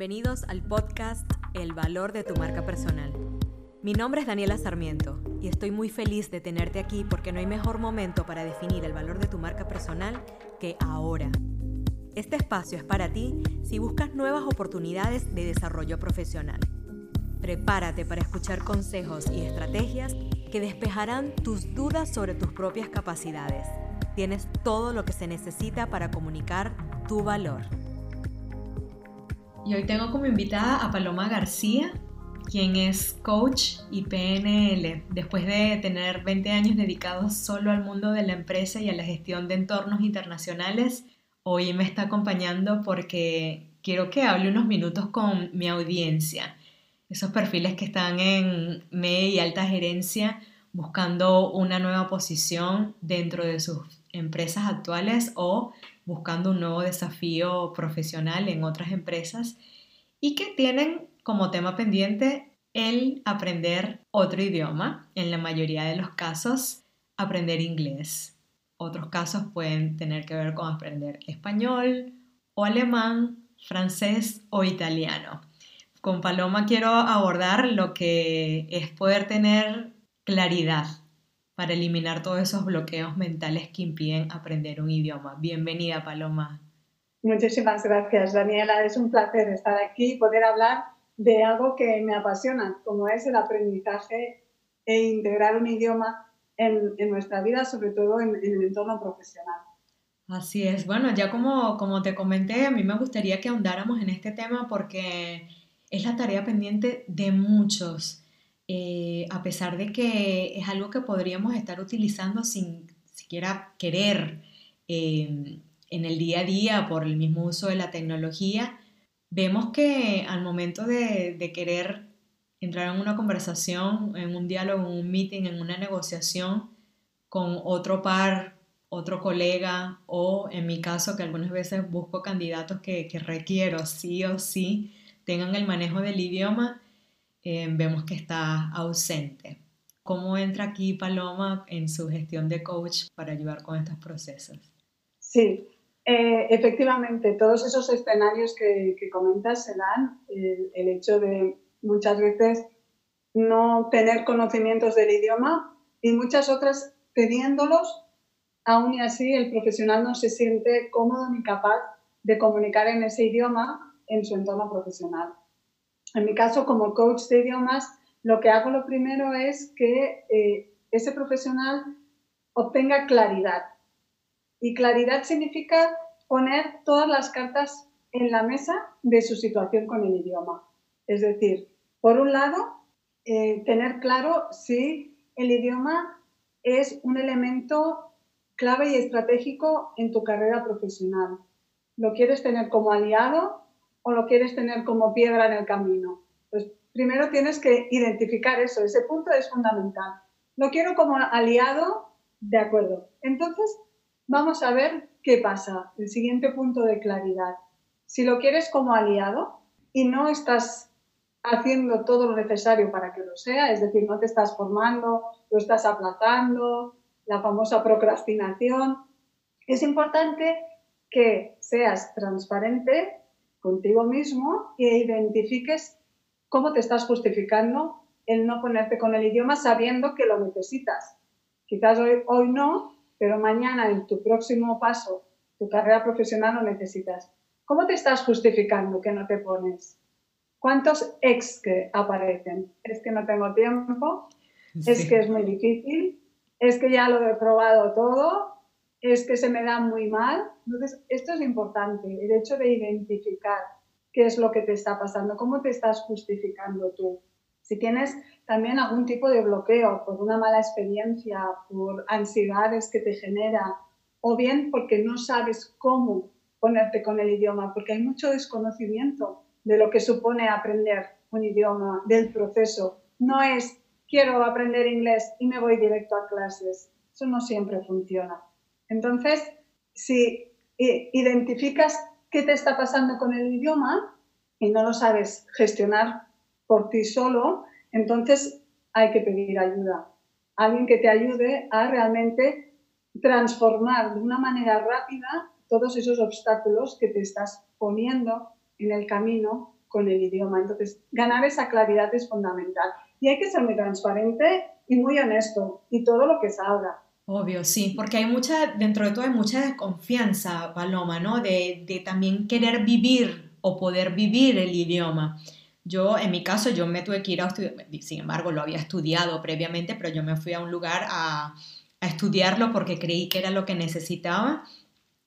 Bienvenidos al podcast El valor de tu marca personal. Mi nombre es Daniela Sarmiento y estoy muy feliz de tenerte aquí porque no hay mejor momento para definir el valor de tu marca personal que ahora. Este espacio es para ti si buscas nuevas oportunidades de desarrollo profesional. Prepárate para escuchar consejos y estrategias que despejarán tus dudas sobre tus propias capacidades. Tienes todo lo que se necesita para comunicar tu valor. Y hoy tengo como invitada a Paloma García, quien es coach y PNL. Después de tener 20 años dedicados solo al mundo de la empresa y a la gestión de entornos internacionales, hoy me está acompañando porque quiero que hable unos minutos con mi audiencia. Esos perfiles que están en media y alta gerencia buscando una nueva posición dentro de sus empresas actuales o buscando un nuevo desafío profesional en otras empresas y que tienen como tema pendiente el aprender otro idioma, en la mayoría de los casos aprender inglés. Otros casos pueden tener que ver con aprender español o alemán, francés o italiano. Con Paloma quiero abordar lo que es poder tener claridad para eliminar todos esos bloqueos mentales que impiden aprender un idioma. Bienvenida, Paloma. Muchísimas gracias, Daniela. Es un placer estar aquí y poder hablar de algo que me apasiona, como es el aprendizaje e integrar un idioma en, nuestra vida, sobre todo en, en, el entorno profesional. Así es. Bueno, ya como, como te comenté, a mí me gustaría que ahondáramos en este tema porque es la tarea pendiente de muchos eh, a pesar de que es algo que podríamos estar utilizando sin siquiera querer eh, en el día a día por el mismo uso de la tecnología, vemos que al momento de, querer entrar en una conversación, en un diálogo, en un meeting, en una negociación con otro par, otro colega o en mi caso que algunas veces busco candidatos que, que requiero sí o sí tengan el manejo del idioma, eh, vemos que está ausente. ¿Cómo entra aquí Paloma en su gestión de coach para ayudar con estos procesos? Sí, eh, efectivamente, todos esos escenarios que, comentas se dan, el, el, hecho de muchas veces no tener conocimientos del idioma y muchas otras teniéndolos, aún y así el profesional no se siente cómodo ni capaz de comunicar en ese idioma en su entorno profesional. En mi caso, como coach de idiomas, lo que hago lo primero es que eh, ese profesional obtenga claridad. Y claridad significa poner todas las cartas en la mesa de su situación con el idioma. Es decir, por un lado, eh, tener claro si el idioma es un elemento clave y estratégico en tu carrera profesional. ¿Lo quieres tener como aliado o lo quieres tener como piedra en el camino? Pues primero tienes que identificar eso, ese punto es fundamental. Lo quiero como aliado, de acuerdo. Entonces, vamos a ver qué pasa, el siguiente punto de claridad. Si lo quieres como aliado y no estás haciendo todo lo necesario para que lo sea, es decir, no te estás formando, lo estás aplazando, la famosa procrastinación, es importante que seas transparente contigo mismo e identifiques cómo te estás justificando el no ponerte con el idioma sabiendo que lo necesitas. Quizás hoy, hoy no, pero mañana en tu próximo paso, tu carrera profesional lo necesitas. ¿Cómo te estás justificando que no te pones? ¿Cuántos ex que aparecen? Es que no tengo tiempo, es que es muy difícil, es que ya lo he probado todo, es que se me da muy mal. Entonces, esto es importante, el hecho de identificar qué es lo que te está pasando, cómo te estás justificando tú. Si tienes también algún tipo de bloqueo por una mala experiencia, por ansiedades que te genera, o bien porque no sabes cómo ponerte con el idioma, porque hay mucho desconocimiento de lo que supone aprender un idioma, del proceso. No es quiero aprender inglés y me voy directo a clases. Eso no siempre funciona. Entonces, si identificas qué te está pasando con el idioma y no lo sabes gestionar por ti solo, entonces hay que pedir ayuda. Alguien que te ayude a realmente transformar de una manera rápida todos esos obstáculos que te estás poniendo en el camino con el idioma. Entonces, ganar esa claridad es fundamental. Y hay que ser muy transparente y muy honesto y todo lo que salga. Obvio, sí, porque hay mucha, dentro de todo hay mucha desconfianza, Paloma, ¿no? De, de también querer vivir o poder vivir el idioma. Yo, en mi caso, yo me tuve que ir a estudiar, sin embargo, lo había estudiado previamente, pero yo me fui a un lugar a, a estudiarlo porque creí que era lo que necesitaba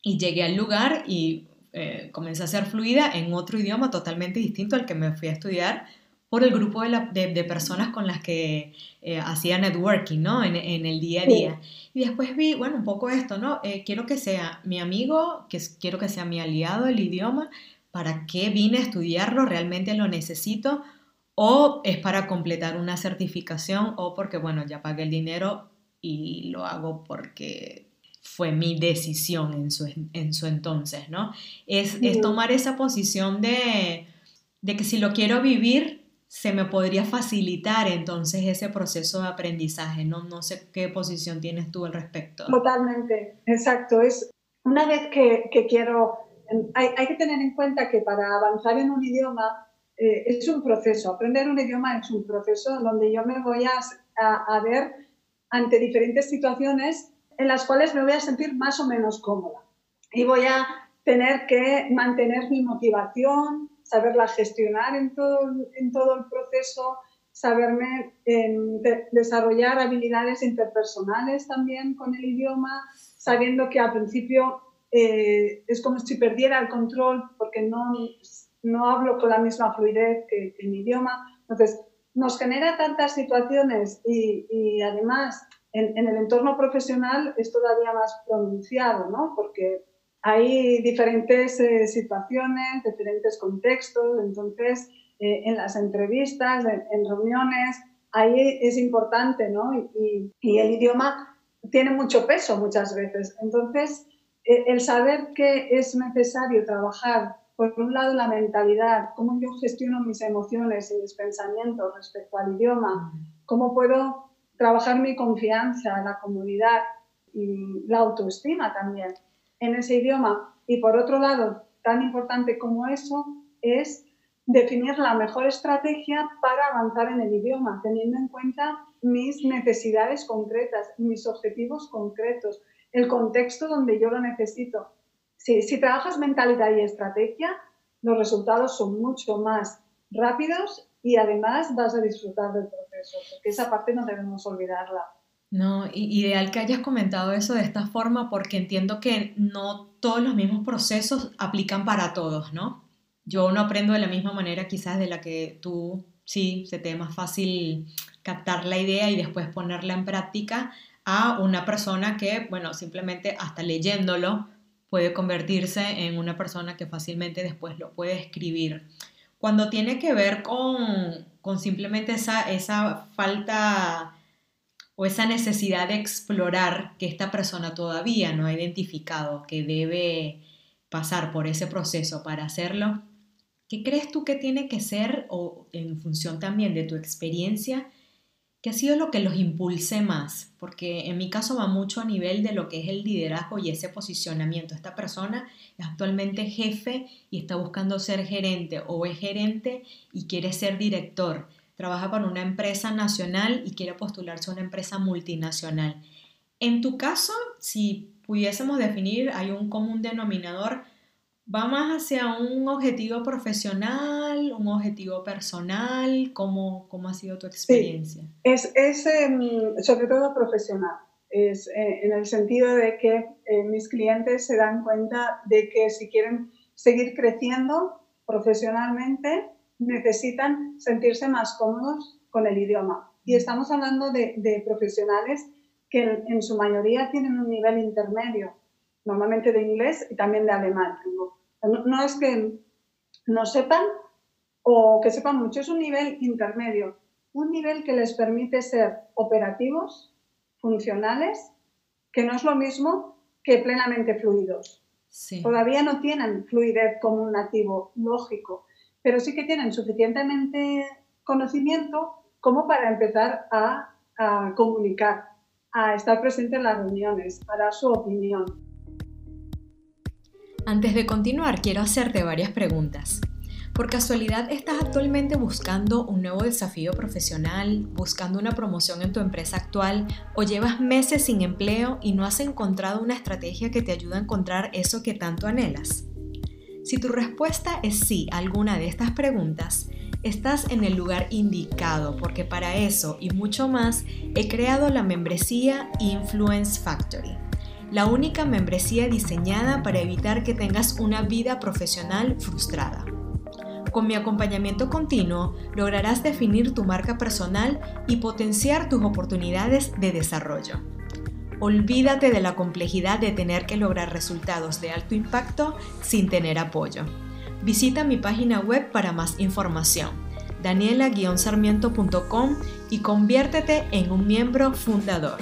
y llegué al lugar y eh, comencé a ser fluida en otro idioma totalmente distinto al que me fui a estudiar por el grupo de, de, personas con las que eh, hacía networking, ¿no? En, en, el día a día. Y después vi, bueno, un poco esto, ¿no? Eh, quiero que sea mi amigo, que quiero que sea mi aliado el idioma, ¿para qué vine a estudiarlo? ¿Realmente lo necesito? ¿O es para completar una certificación? ¿O porque, bueno, ya pagué el dinero y lo hago porque fue mi decisión en su, en su entonces, ¿no? Es, es tomar esa posición de, de que si lo quiero vivir, se me podría facilitar entonces ese proceso de aprendizaje, ¿no? No sé qué posición tienes tú al respecto. Totalmente, exacto. Es una vez que, que quiero, hay, hay, que tener en cuenta que para avanzar en un idioma eh, es un proceso, aprender un idioma es un proceso donde yo me voy a, a, a ver ante diferentes situaciones en las cuales me voy a sentir más o menos cómoda. Y voy a tener que mantener mi motivación, saberla gestionar en todo, en todo el proceso, saberme desarrollar habilidades interpersonales también con el idioma, sabiendo que al principio eh, es como si perdiera el control porque no, no hablo con la misma fluidez que, que mi idioma. Entonces, nos genera tantas situaciones y, y además en, en, el entorno profesional es todavía más pronunciado, ¿no? Porque hay diferentes eh, situaciones, diferentes contextos, entonces eh, en las entrevistas, en, reuniones, ahí es importante, ¿no? Y, y, el idioma tiene mucho peso muchas veces. Entonces, eh, el saber que es necesario trabajar, por un lado, la mentalidad, cómo yo gestiono mis emociones y mis pensamientos respecto al idioma, cómo puedo trabajar mi confianza, la comodidad y la autoestima también en ese idioma. Y por otro lado, tan importante como eso es definir la mejor estrategia para avanzar en el idioma, teniendo en cuenta mis necesidades concretas, mis objetivos concretos, el contexto donde yo lo necesito. Si, si trabajas mentalidad y estrategia, los resultados son mucho más rápidos y además vas a disfrutar del proceso, porque esa parte no debemos olvidarla. No, ideal que hayas comentado eso de esta forma porque entiendo que no todos los mismos procesos aplican para todos, ¿no? Yo no aprendo de la misma manera quizás de la que tú sí se te es más fácil captar la idea y después ponerla en práctica a una persona que, bueno, simplemente hasta leyéndolo puede convertirse en una persona que fácilmente después lo puede escribir. Cuando tiene que ver con, con simplemente esa, esa falta o esa necesidad de explorar que esta persona todavía no ha identificado, que debe pasar por ese proceso para hacerlo, ¿qué crees tú que tiene que ser, o en función también de tu experiencia, qué ha sido lo que los impulse más? Porque en mi caso va mucho a nivel de lo que es el liderazgo y ese posicionamiento. Esta persona es actualmente jefe y está buscando ser gerente o es gerente y quiere ser director trabaja para una empresa nacional y quiere postularse a una empresa multinacional. En tu caso, si pudiésemos definir, hay un común denominador, va más hacia un objetivo profesional, un objetivo personal, ¿cómo, cómo ha sido tu experiencia? es, es em, sobre todo profesional, es eh, en el sentido de que eh, mis clientes se dan cuenta de que si quieren seguir creciendo profesionalmente, necesitan sentirse más cómodos con el idioma. Y estamos hablando de, profesionales que en, su mayoría tienen un nivel intermedio, normalmente de inglés y también de alemán. No, no es que no sepan o que sepan mucho, es un nivel intermedio, un nivel que les permite ser operativos, funcionales, que no es lo mismo que plenamente fluidos. Todavía no tienen fluidez como un nativo lógico, pero sí que tienen suficientemente conocimiento como para empezar a, comunicar, a estar presente en las reuniones, a dar su opinión. Antes de continuar, quiero hacerte varias preguntas. ¿Por casualidad estás actualmente buscando un nuevo desafío profesional, buscando una promoción en tu empresa actual o llevas meses sin empleo y no has encontrado una estrategia que te ayude a encontrar eso que tanto anhelas? Si tu respuesta es sí a alguna de estas preguntas, estás en el lugar indicado porque para eso y mucho más he creado la membresía Influence Factory la única membresía diseñada para evitar que tengas una vida profesional frustrada. Con mi acompañamiento continuo lograrás definir tu marca personal y potenciar tus oportunidades de desarrollo. Olvídate de la complejidad de tener que lograr resultados de alto impacto sin tener apoyo. Visita mi página web para más información, daniela-sarmiento.com y conviértete en un miembro fundador.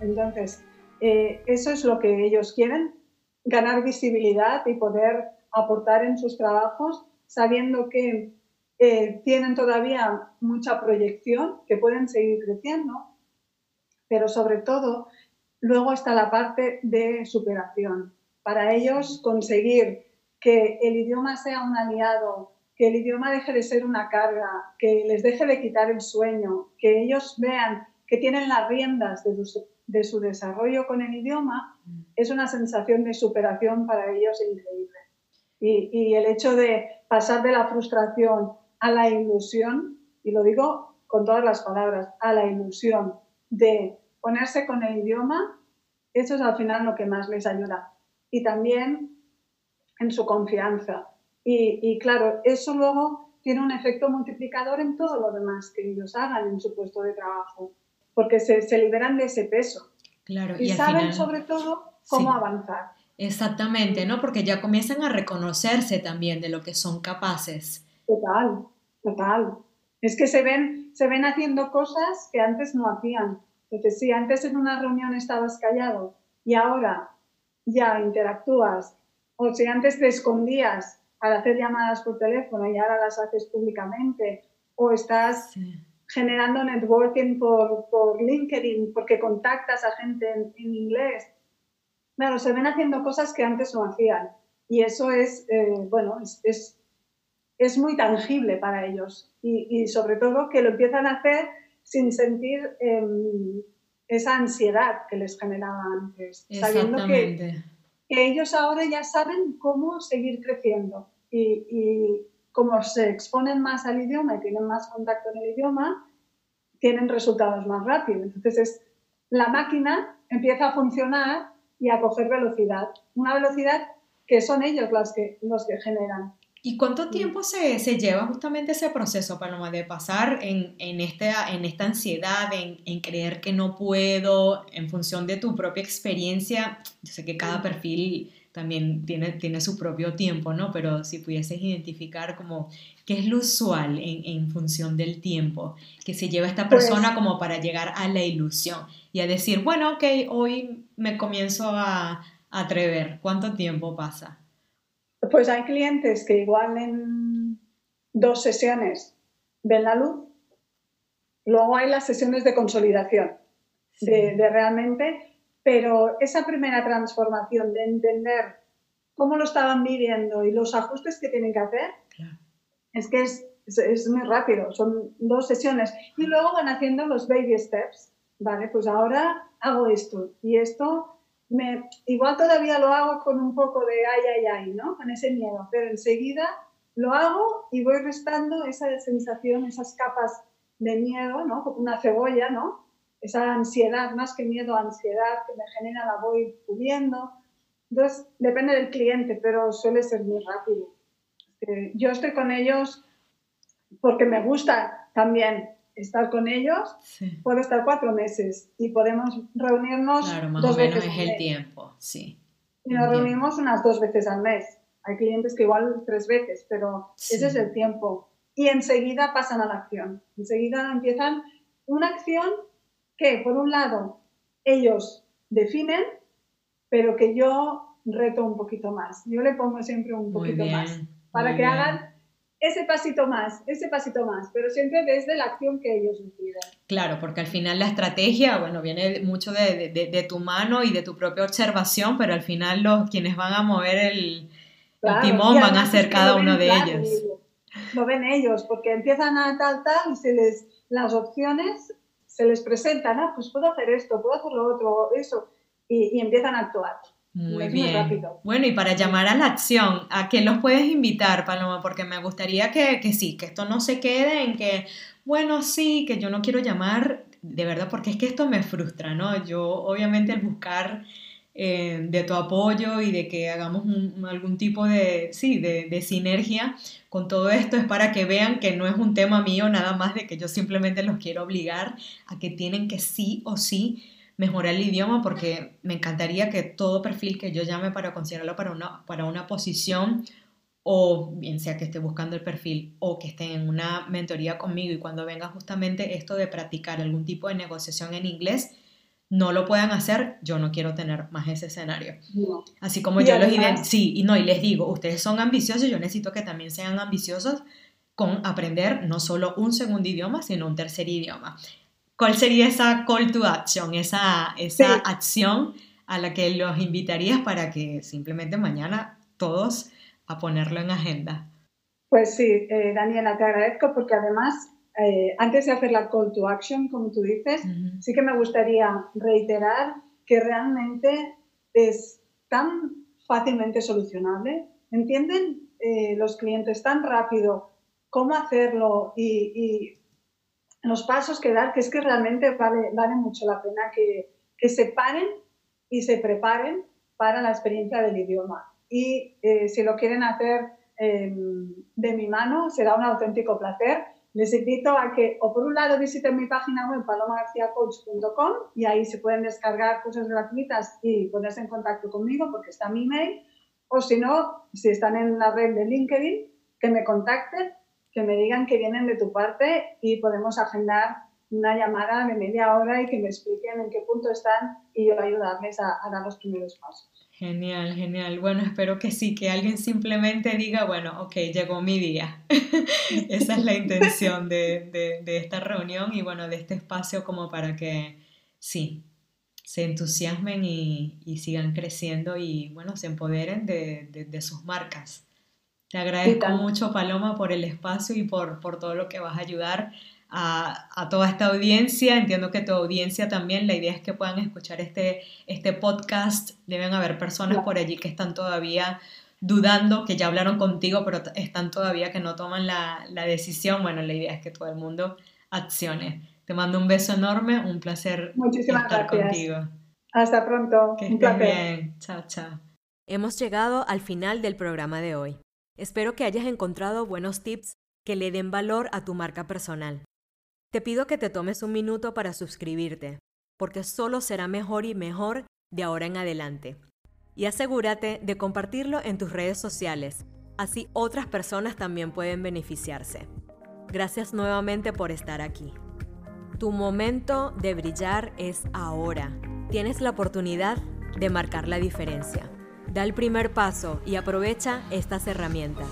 Entonces, eh, eso es lo que ellos quieren, ganar visibilidad y poder aportar en sus trabajos, sabiendo que eh, tienen todavía mucha proyección, que pueden seguir creciendo, pero sobre todo luego está la parte de superación. Para ellos conseguir que el idioma sea un aliado, que el idioma deje de ser una carga, que les deje de quitar el sueño, que ellos vean que tienen las riendas de su, de su desarrollo con el idioma, mm. es una sensación de superación para ellos increíble. Y, el hecho de pasar de la frustración a la ilusión, y lo digo con todas las palabras, a la ilusión de ponerse con el idioma, eso es al final lo que más les ayuda. Y también en su confianza. Y, y, claro, eso luego tiene un efecto multiplicador en todo lo demás que ellos hagan en su puesto de trabajo porque se, liberan de ese peso. Claro, y, saben sobre todo cómo avanzar. Exactamente, ¿no? Porque ya comienzan a reconocerse también de lo que son capaces. Total, total. Es que se ven, se ven haciendo cosas que antes no hacían. Entonces, si antes en una reunión estabas callado y ahora ya interactúas, o si antes te escondías al hacer llamadas por teléfono y ahora las haces públicamente, o estás generando networking por, por LinkedIn porque contactas a gente en, inglés. Claro, se ven haciendo cosas que antes no hacían. Y eso es, eh, bueno, es, es, muy tangible para ellos. Y, y, sobre todo que lo empiezan a hacer sin sentir em, esa ansiedad que les generaba antes. Sabiendo que, que, ellos ahora ya saben cómo seguir creciendo. Y, y como se exponen más al idioma y tienen más contacto en el idioma, tienen resultados más rápidos. Entonces, es, la máquina empieza a funcionar y a coger velocidad. Una velocidad que son ellos los que, los que generan. ¿Y cuánto tiempo se, se, lleva justamente ese proceso, Paloma, de pasar en, en, esta, en esta ansiedad, en, en, creer que no puedo, en función de tu propia experiencia? Yo sé que cada perfil también tiene, tiene su propio tiempo, ¿no? Pero si pudieses identificar como qué es lo usual en, en función del tiempo que se lleva esta pues persona como para llegar a la ilusión y a decir, bueno, ok, hoy me comienzo a, atrever. ¿Cuánto tiempo pasa? Pues hay clientes que igual en dos sesiones ven la luz, luego hay las sesiones de consolidación, de, de realmente pero esa primera transformación de entender cómo lo estaban viviendo y los ajustes que tienen que hacer, es que es, es, muy rápido, son dos sesiones. Y luego van haciendo los baby steps, ¿vale? Pues ahora hago esto y esto, me, igual todavía lo hago con un poco de ay, ay, ay, ¿no? Con ese miedo, pero enseguida lo hago y voy restando esa sensación, esas capas de miedo, ¿no? Como una cebolla, ¿no? esa ansiedad, más que miedo, ansiedad que me genera, la voy pudiendo. Entonces, depende del cliente, pero suele ser muy rápido. yo estoy con ellos porque me gusta también estar con ellos. Puedo estar cuatro meses y podemos reunirnos claro, más o menos es el tiempo, sí. Y nos reunimos unas dos veces al mes. Hay clientes que igual tres veces, pero ese es el tiempo. Y enseguida pasan a la acción. Enseguida empiezan una acción que, por un lado, ellos definen, pero que yo reto un poquito más. Yo le pongo siempre un poquito más para que hagan ese pasito más, ese pasito más, pero siempre desde la acción que ellos deciden. Claro, porque al final la estrategia, bueno, viene mucho de, de, tu mano y de tu propia observación, pero al final los quienes van a mover el, el timón van a ser cada uno de ellos. Lo ven ellos, porque empiezan a tal, tal, y se les, las opciones se les presentan, ah, pues puedo hacer esto, puedo hacer lo otro, eso, y, empiezan a actuar. Muy bien. bueno, y para llamar a la acción, ¿a qué los puedes invitar, Paloma? Porque me gustaría que, que sí, que esto no se quede en que, bueno, sí, que yo no quiero llamar, de verdad, porque es que esto me frustra, ¿no? Yo, obviamente, el buscar eh, de tu apoyo y de que hagamos algún tipo de, sí, de, sinergia con todo esto es para que vean que no es un tema mío nada más de que yo simplemente los quiero obligar a que tienen que sí o sí mejorar el idioma porque me encantaría que todo perfil que yo llame para considerarlo para una, para una posición o bien sea que esté buscando el perfil o que esté en una mentoría conmigo y cuando venga justamente esto de practicar algún tipo de negociación en inglés, no lo puedan hacer, yo no quiero tener más ese escenario. Así como yo los sí, y no, y les digo, ustedes son ambiciosos, yo necesito que también sean ambiciosos con aprender no solo un segundo idioma, sino un tercer idioma. ¿Cuál sería esa call to action, esa, esa acción a la que los invitarías para que simplemente mañana todos a ponerlo en agenda? Pues sí, eh, Daniela, te agradezco porque además eh, antes de hacer la call to action, como tú dices, sí que me gustaría reiterar que realmente es tan fácilmente solucionable. ¿Entienden eh, los clientes tan rápido cómo hacerlo y, los pasos que dar? Que es que realmente vale, vale mucho la pena que, que, se paren y se preparen para la experiencia del idioma. Y eh, si lo quieren hacer em, de mi mano, será un auténtico placer les invito a que, o por un lado, visiten mi página web palomagarciacoach.com y ahí se pueden descargar cosas gratuitas y ponerse en contacto conmigo porque está mi email. O si no, si están en la red de LinkedIn, que me contacten, que me digan que vienen de tu parte y podemos agendar una llamada de media hora y que me expliquen en qué punto están y yo ayudarles a, a dar los primeros pasos. Genial, genial. Bueno, espero que sí, que alguien simplemente diga, bueno, ok, llegó mi día. Esa es la intención de, esta reunión y bueno, de este espacio como para que sí, se entusiasmen y, sigan creciendo y bueno, se empoderen de, sus marcas. Te agradezco mucho, Paloma, por el espacio y por, por todo lo que vas a ayudar a, toda esta audiencia. Entiendo que tu audiencia también, la idea es que puedan escuchar este, este podcast. Deben haber personas por allí que están todavía dudando, que ya hablaron contigo, pero están todavía que no toman la, decisión. Bueno, la idea es que todo el mundo accione. Te mando un beso enorme, un placer estar contigo. Hasta pronto. Que estés bien. Chao, chao. Hemos llegado al final del programa de hoy. Espero que hayas encontrado buenos tips que le den valor a tu marca personal. Te pido que te tomes un minuto para suscribirte, porque solo será mejor y mejor de ahora en adelante. Y asegúrate de compartirlo en tus redes sociales, así otras personas también pueden beneficiarse. Gracias nuevamente por estar aquí. Tu momento de brillar es ahora. Tienes la oportunidad de marcar la diferencia. Da el primer paso y aprovecha estas herramientas.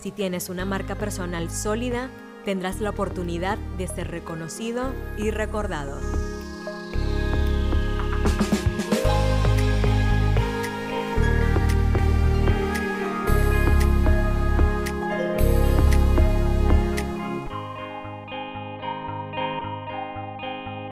Si tienes una marca personal sólida, tendrás la oportunidad de ser reconocido y recordado.